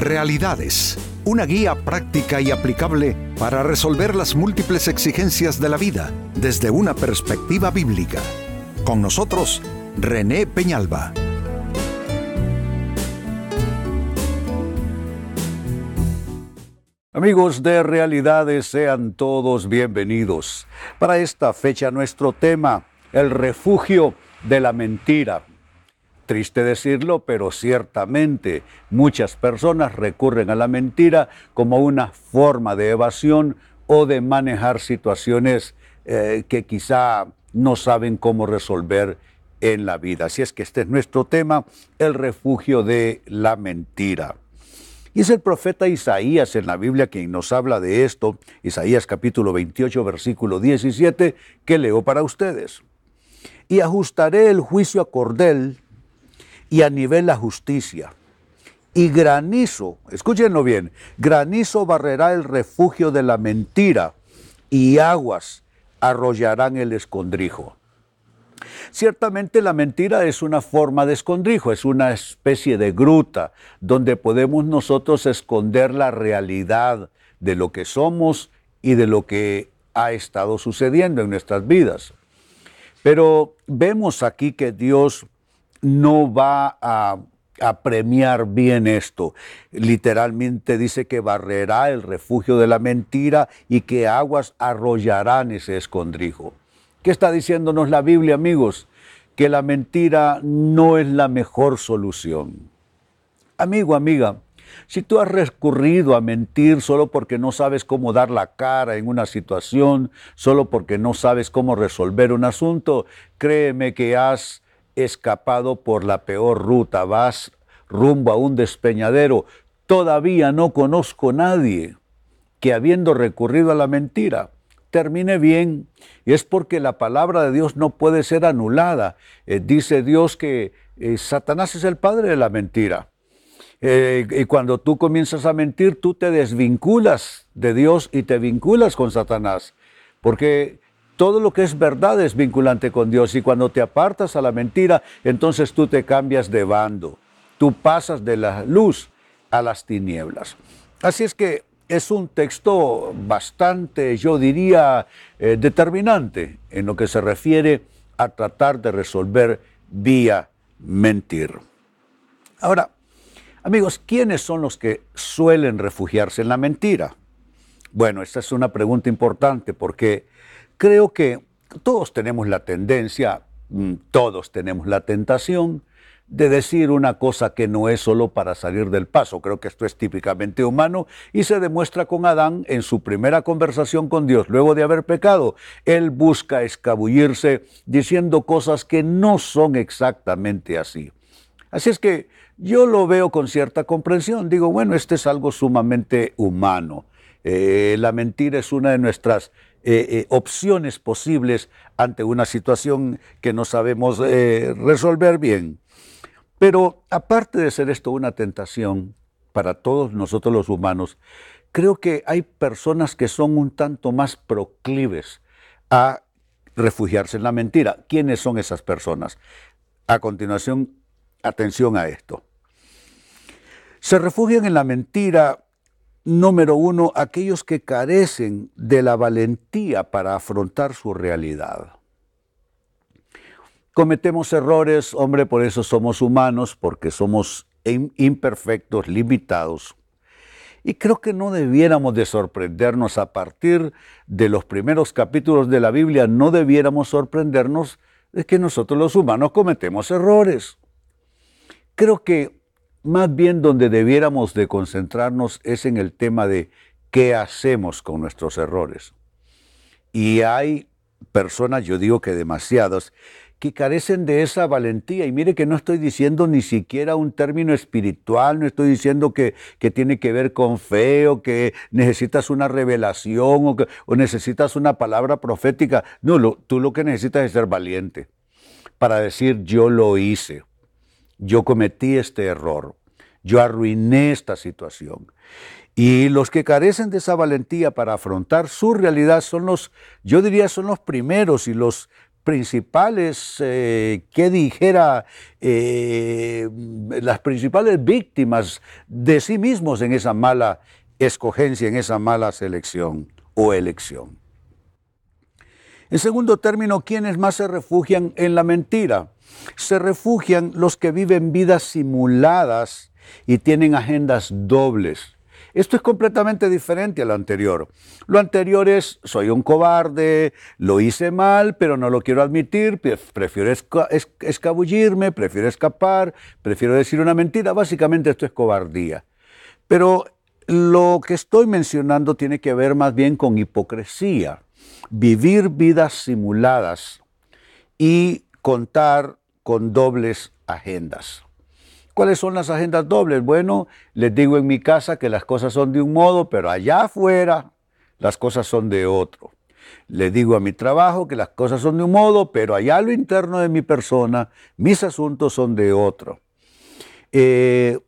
Realidades, una guía práctica y aplicable para resolver las múltiples exigencias de la vida desde una perspectiva bíblica. Con nosotros, René Peñalba. Amigos de Realidades, sean todos bienvenidos. Para esta fecha nuestro tema, el refugio de la mentira. Triste decirlo, pero ciertamente muchas personas recurren a la mentira como una forma de evasión o de manejar situaciones eh, que quizá no saben cómo resolver en la vida. Así es que este es nuestro tema, el refugio de la mentira. Y es el profeta Isaías en la Biblia quien nos habla de esto, Isaías capítulo 28, versículo 17, que leo para ustedes. Y ajustaré el juicio a cordel y a nivel la justicia. Y granizo, escúchenlo bien, granizo barrerá el refugio de la mentira y aguas arrollarán el escondrijo. Ciertamente la mentira es una forma de escondrijo, es una especie de gruta donde podemos nosotros esconder la realidad de lo que somos y de lo que ha estado sucediendo en nuestras vidas. Pero vemos aquí que Dios no va a, premiar bien esto. Literalmente dice que barrerá el refugio de la mentira y que aguas arrollarán ese escondrijo. ¿Qué está diciéndonos la Biblia, amigos? Que la mentira no es la mejor solución. Amigo, amiga, si tú has recurrido a mentir solo porque no sabes cómo dar la cara en una situación, solo porque no sabes cómo resolver un asunto, créeme que has escapado por la peor ruta, vas rumbo a un despeñadero. Todavía no conozco nadie que habiendo recurrido a la mentira, termine bien. Y es porque la palabra de Dios no puede ser anulada. Eh, dice Dios que eh, Satanás es el padre de la mentira. Eh, y cuando tú comienzas a mentir, tú te desvinculas de Dios y te vinculas con Satanás. Porque todo lo que es verdad es vinculante con Dios y cuando te apartas a la mentira, entonces tú te cambias de bando. Tú pasas de la luz a las tinieblas. Así es que es un texto bastante, yo diría, eh, determinante en lo que se refiere a tratar de resolver vía mentir. Ahora, amigos, ¿quiénes son los que suelen refugiarse en la mentira? Bueno, esta es una pregunta importante porque creo que todos tenemos la tendencia, mm, todos tenemos la tentación de decir una cosa que no es solo para salir del paso. Creo que esto es típicamente humano y se demuestra con Adán en su primera conversación con Dios luego de haber pecado. Él busca escabullirse diciendo cosas que no son exactamente así. Así es que yo lo veo con cierta comprensión. Digo, bueno, este es algo sumamente humano. Eh, la mentira es una de nuestras eh, eh, opciones posibles ante una situación que no sabemos eh, resolver bien. Pero aparte de ser esto una tentación para todos nosotros los humanos, creo que hay personas que son un tanto más proclives a refugiarse en la mentira. ¿Quiénes son esas personas? A continuación, atención a esto. Se refugian en la mentira Número uno, aquellos que carecen de la valentía para afrontar su realidad. Cometemos errores, hombre, por eso somos humanos, porque somos imperfectos, limitados. Y creo que no debiéramos de sorprendernos a partir de los primeros capítulos de la Biblia, no debiéramos sorprendernos de que nosotros los humanos cometemos errores. Creo que más bien donde debiéramos de concentrarnos es en el tema de qué hacemos con nuestros errores. Y hay personas, yo digo que demasiadas, que carecen de esa valentía. Y mire que no estoy diciendo ni siquiera un término espiritual, no estoy diciendo que, tiene que ver con fe o que necesitas una revelación o, que, o necesitas una palabra profética. No, tú lo que necesitas es ser valiente para decir yo lo hice yo cometí este error, yo arruiné esta situación. Y los que carecen de esa valentía para afrontar su realidad son los, yo diría, son los primeros y los principales, eh, ¿qué dijera? Eh, las principales víctimas de sí mismos en esa mala escogencia, en esa mala selección o elección. En segundo término, ¿quiénes más se refugian en la mentira? Se refugian los que viven vidas simuladas y tienen agendas dobles. Esto es completamente diferente a lo anterior. Lo anterior es, soy un cobarde, lo hice mal, pero no lo quiero admitir, prefiero escabullirme, prefiero escapar, prefiero decir una mentira. Básicamente esto es cobardía. Pero lo que estoy mencionando tiene que ver más bien con hipocresía, vivir vidas simuladas y contar con dobles agendas. ¿Cuáles son las agendas dobles? Bueno, les digo en mi casa que las cosas son de un modo, pero allá afuera las cosas son de otro. Les digo a mi trabajo que las cosas son de un modo, pero allá lo interno de mi persona, mis asuntos son de otro. Eh,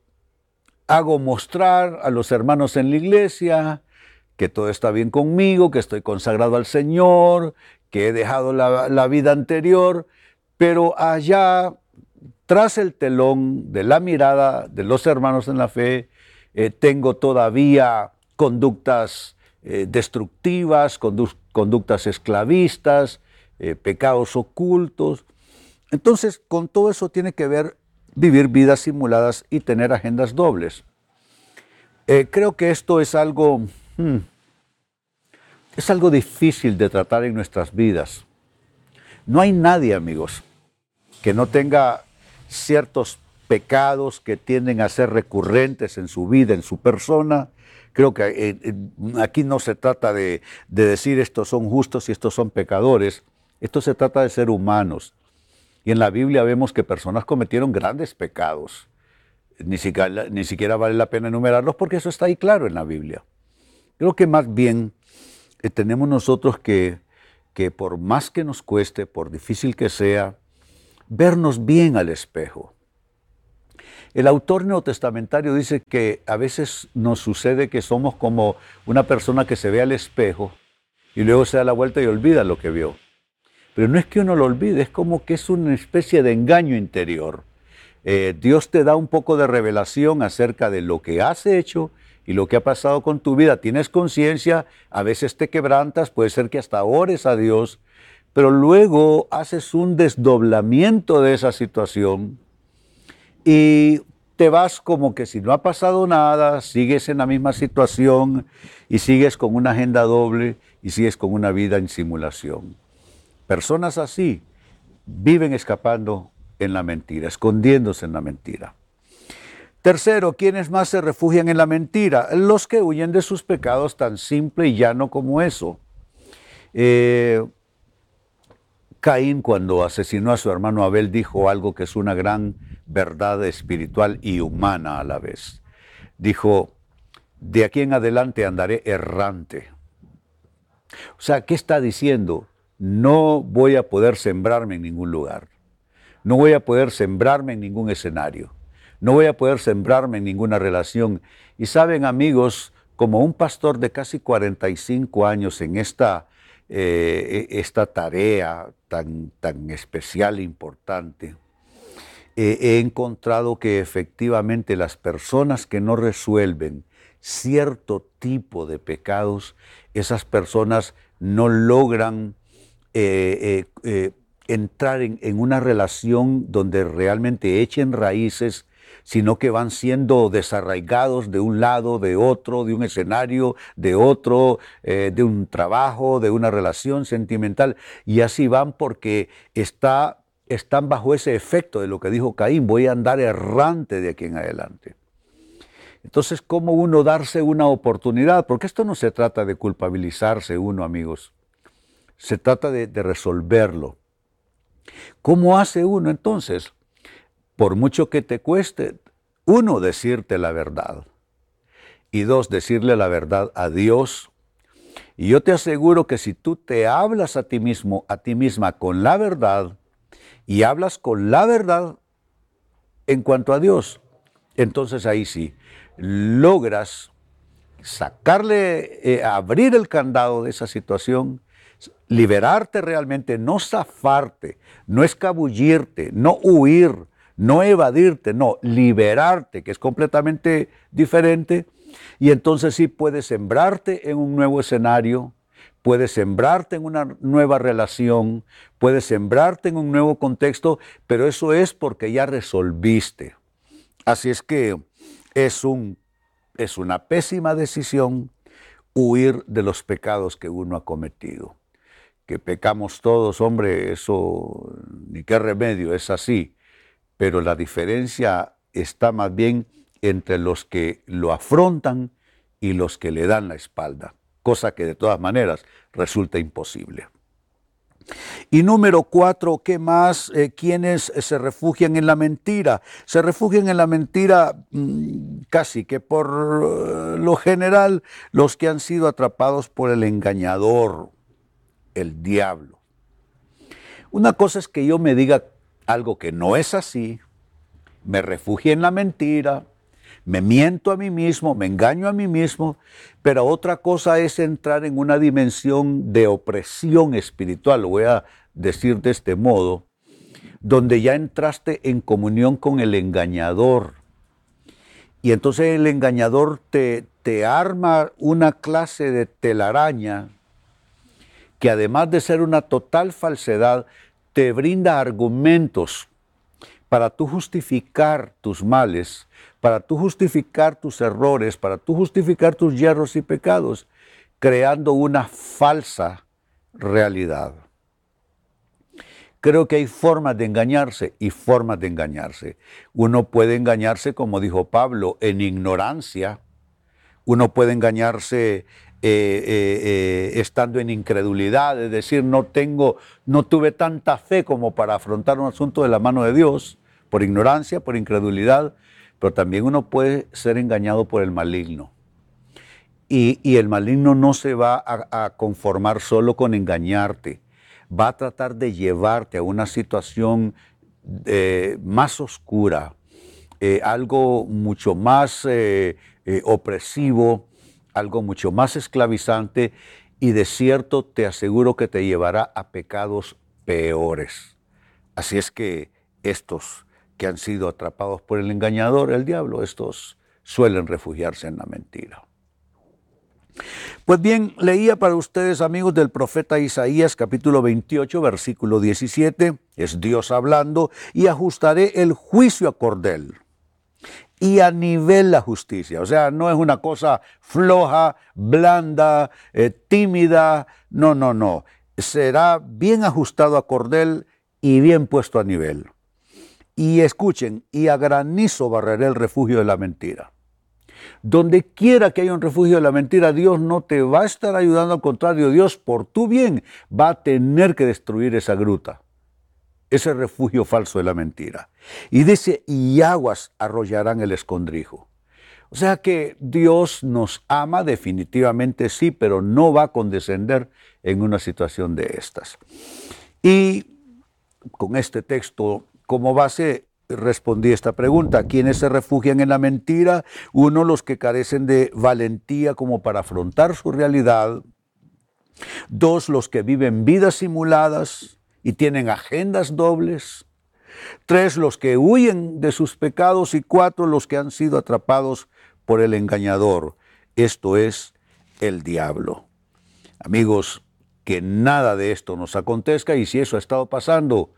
hago mostrar a los hermanos en la iglesia que todo está bien conmigo, que estoy consagrado al Señor, que he dejado la, vida anterior, pero allá, tras el telón de la mirada de los hermanos en la fe, eh, tengo todavía conductas eh, destructivas, conductas esclavistas, eh, pecados ocultos. Entonces, con todo eso tiene que ver vivir vidas simuladas y tener agendas dobles. Creo que esto es algo, hmm, es algo difícil de tratar en nuestras vidas. No hay nadie, amigos, que no tenga ciertos pecados que tienden a ser recurrentes en su vida, en su persona. Creo que eh, eh, aquí no se trata de, de decir estos son justos y estos son pecadores. Esto se trata de ser humanos. Y en la Biblia vemos que personas cometieron grandes pecados. Ni siquiera, ni siquiera vale la pena enumerarlos porque eso está ahí claro en la Biblia. Creo que más bien eh, tenemos nosotros que, que por más que nos cueste, por difícil que sea, vernos bien al espejo. El autor neotestamentario dice que a veces nos sucede que somos como una persona que se ve al espejo y luego se da la vuelta y olvida lo que vio. Pero no es que uno lo olvide, es como que es una especie de engaño interior. Eh, Dios te da un poco de revelación acerca de lo que has hecho y lo que ha pasado con tu vida. Tienes conciencia, a veces te quebrantas, puede ser que hasta ores a Dios, pero luego haces un desdoblamiento de esa situación y te vas como que si no ha pasado nada, sigues en la misma situación y sigues con una agenda doble y sigues con una vida en simulación. Personas así viven escapando en la mentira, escondiéndose en la mentira. Tercero, ¿quiénes más se refugian en la mentira? Los que huyen de sus pecados tan simple y llano como eso. Eh, Caín cuando asesinó a su hermano Abel dijo algo que es una gran verdad espiritual y humana a la vez. Dijo, de aquí en adelante andaré errante. O sea, ¿qué está diciendo? no voy a poder sembrarme en ningún lugar. No voy a poder sembrarme en ningún escenario. No voy a poder sembrarme en ninguna relación. Y saben amigos, como un pastor de casi 45 años en esta, eh, esta tarea tan, tan especial e importante, he encontrado que efectivamente las personas que no resuelven cierto tipo de pecados, esas personas no logran eh, eh, entrar en, una relación donde realmente echen raíces, sino que van siendo desarraigados de un lado, de otro, de un escenario, de otro, de un trabajo, de una relación sentimental, y así van porque está, están bajo ese efecto de lo que dijo Caín, voy a andar errante de aquí en adelante. Entonces, ¿cómo uno darse una oportunidad? Porque esto no se trata de culpabilizarse uno, amigos. Se trata de, resolverlo. ¿Cómo hace uno entonces? Por mucho que te cueste, uno, decirte la verdad. Y dos, decirle la verdad a Dios. Y yo te aseguro que si tú te hablas a ti mismo, a ti misma con la verdad, y hablas con la verdad en cuanto a Dios, entonces ahí sí, logras sacarle, eh, abrir el candado de esa situación Liberarte realmente, no zafarte, no escabullirte, no huir, no evadirte, no, liberarte, que es completamente diferente. Y entonces sí puedes sembrarte en un nuevo escenario, puedes sembrarte en una nueva relación, puedes sembrarte en un nuevo contexto, pero eso es porque ya resolviste. Así es que es, un, es una pésima decisión huir de los pecados que uno ha cometido. Que pecamos todos, hombre, eso ni qué remedio, es así. Pero la diferencia está más bien entre los que lo afrontan y los que le dan la espalda, cosa que de todas maneras resulta imposible. Y número cuatro, ¿qué más? Eh, ¿Quiénes se refugian en la mentira? Se refugian en la mentira mm, casi que por eh, lo general los que han sido atrapados por el engañador, el diablo. Una cosa es que yo me diga algo que no es así, me refugie en la mentira, me miento a mí mismo, me engaño a mí mismo, pero otra cosa es entrar en una dimensión de opresión espiritual, lo voy a decir de este modo, donde ya entraste en comunión con el engañador. Y entonces el engañador te, te arma una clase de telaraña que además de ser una total falsedad, te brinda argumentos para tú justificar tus males, para tú justificar tus errores, para tú justificar tus hierros y pecados, creando una falsa realidad. Creo que hay formas de engañarse y formas de engañarse. Uno puede engañarse, como dijo Pablo, en ignorancia. Uno puede engañarse eh, eh, eh, estando en incredulidad, es decir, no tengo, no tuve tanta fe como para afrontar un asunto de la mano de Dios, por ignorancia, por incredulidad, pero también uno puede ser engañado por el maligno. Y, el maligno no se va a, conformar solo con engañarte, va a tratar de llevarte a una situación más oscura, algo mucho más opresivo, algo mucho más esclavizante y de cierto te aseguro que te llevará a pecados peores. Así es que estos que han sido atrapados por el engañador, el diablo, estos suelen refugiarse en la mentira. Pues bien, leía para ustedes amigos del profeta Isaías capítulo 28 versículo 17, es Dios hablando, y ajustaré el juicio a cordel y a nivel la justicia. O sea, no es una cosa floja, blanda, eh, tímida, no, no, no. Será bien ajustado a cordel y bien puesto a nivel. Y escuchen, y a granizo barreré el refugio de la mentira. Donde quiera que haya un refugio de la mentira, Dios no te va a estar ayudando, al contrario, Dios por tu bien va a tener que destruir esa gruta, ese refugio falso de la mentira. Y dice, y aguas arrollarán el escondrijo. O sea que Dios nos ama definitivamente sí, pero no va a condescender en una situación de estas. Y con este texto como base respondí esta pregunta. ¿Quiénes se refugian en la mentira? Uno, los que carecen de valentía como para afrontar su realidad. Dos, los que viven vidas simuladas y tienen agendas dobles. Tres, los que huyen de sus pecados. Y cuatro, los que han sido atrapados por el engañador. Esto es el diablo. Amigos, que nada de esto nos acontezca y si eso ha estado pasando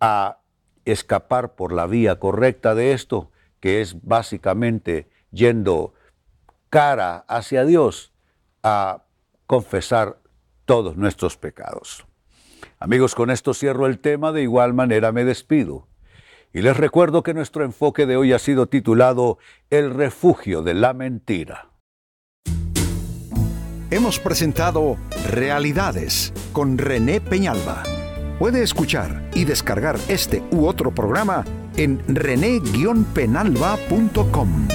a escapar por la vía correcta de esto, que es básicamente yendo cara hacia Dios a confesar todos nuestros pecados. Amigos, con esto cierro el tema, de igual manera me despido. Y les recuerdo que nuestro enfoque de hoy ha sido titulado El refugio de la mentira. Hemos presentado Realidades con René Peñalba. Puede escuchar y descargar este u otro programa en rene-penalba.com.